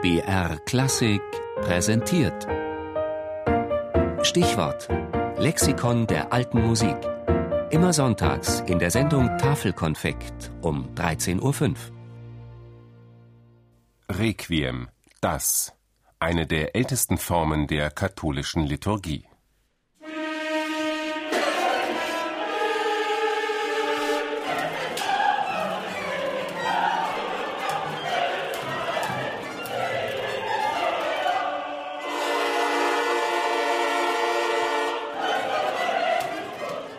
BR Klassik präsentiert. Stichwort: Lexikon der alten Musik. Immer sonntags in der Sendung Tafelkonfekt um 13.05 Uhr. Requiem, das, eine der ältesten Formen der katholischen Liturgie.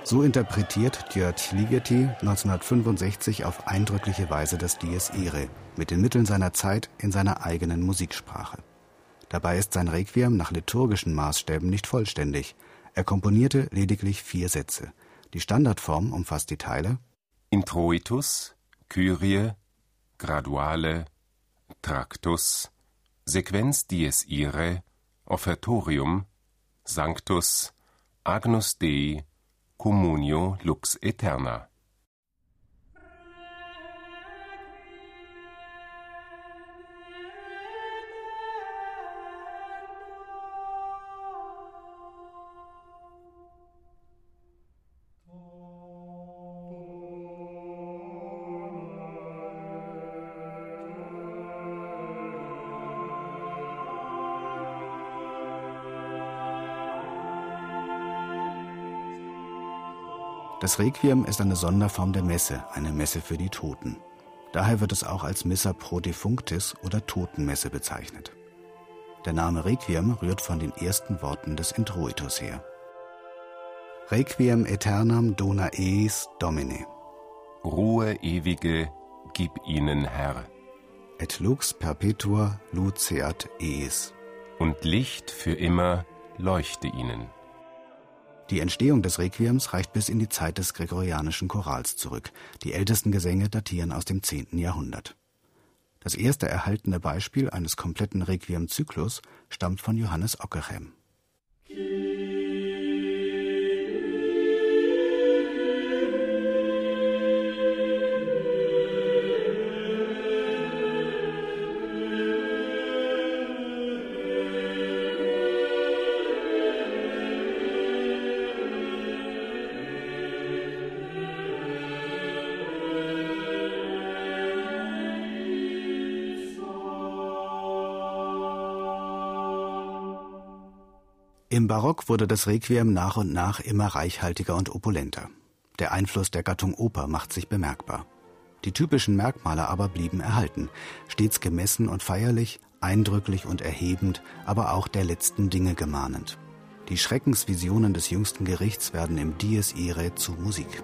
So interpretiert György Ligeti 1965 auf eindrückliche Weise das Dies Irae mit den Mitteln seiner Zeit in seiner eigenen Musiksprache. Dabei ist sein Requiem nach liturgischen Maßstäben nicht vollständig. Er komponierte lediglich vier Sätze. Die Standardform umfasst die Teile Introitus, Kyrie, Graduale, Tractus, Sequenz Dies Irae, Offertorium, Sanctus, Agnus Dei Communio lux aeterna Das Requiem ist eine Sonderform der Messe, eine Messe für die Toten. Daher wird es auch als Missa pro defunctis oder Totenmesse bezeichnet. Der Name Requiem rührt von den ersten Worten des Introitus her. Requiem aeternam dona eis Domine. Ruhe ewige, gib ihnen Herr. Et lux perpetua luceat eis. Und Licht für immer leuchte ihnen. Die Entstehung des Requiems reicht bis in die Zeit des gregorianischen Chorals zurück. Die ältesten Gesänge datieren aus dem 10. Jahrhundert. Das erste erhaltene Beispiel eines kompletten Requiem-Zyklus stammt von Johannes Ockeghem. Im Barock wurde das Requiem nach und nach immer reichhaltiger und opulenter. Der Einfluss der Gattung Oper macht sich bemerkbar. Die typischen Merkmale aber blieben erhalten, stets gemessen und feierlich, eindrücklich und erhebend, aber auch der letzten Dinge gemahnend. Die Schreckensvisionen des jüngsten Gerichts werden im Dies Irae zu Musik.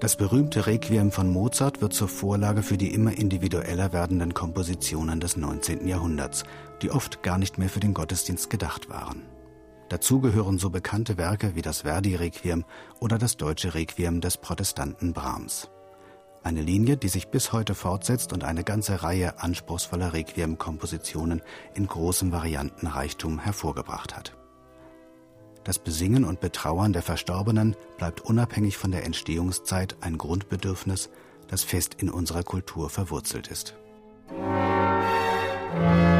Das berühmte Requiem von Mozart wird zur Vorlage für die immer individueller werdenden Kompositionen des 19. Jahrhunderts, die oft gar nicht mehr für den Gottesdienst gedacht waren. Dazu gehören so bekannte Werke wie das Verdi-Requiem oder das deutsche Requiem des Protestanten Brahms. Eine Linie, die sich bis heute fortsetzt und eine ganze Reihe anspruchsvoller Requiem-Kompositionen in großem Variantenreichtum hervorgebracht hat. Das Besingen und Betrauern der Verstorbenen bleibt unabhängig von der Entstehungszeit ein Grundbedürfnis, das fest in unserer Kultur verwurzelt ist. Musik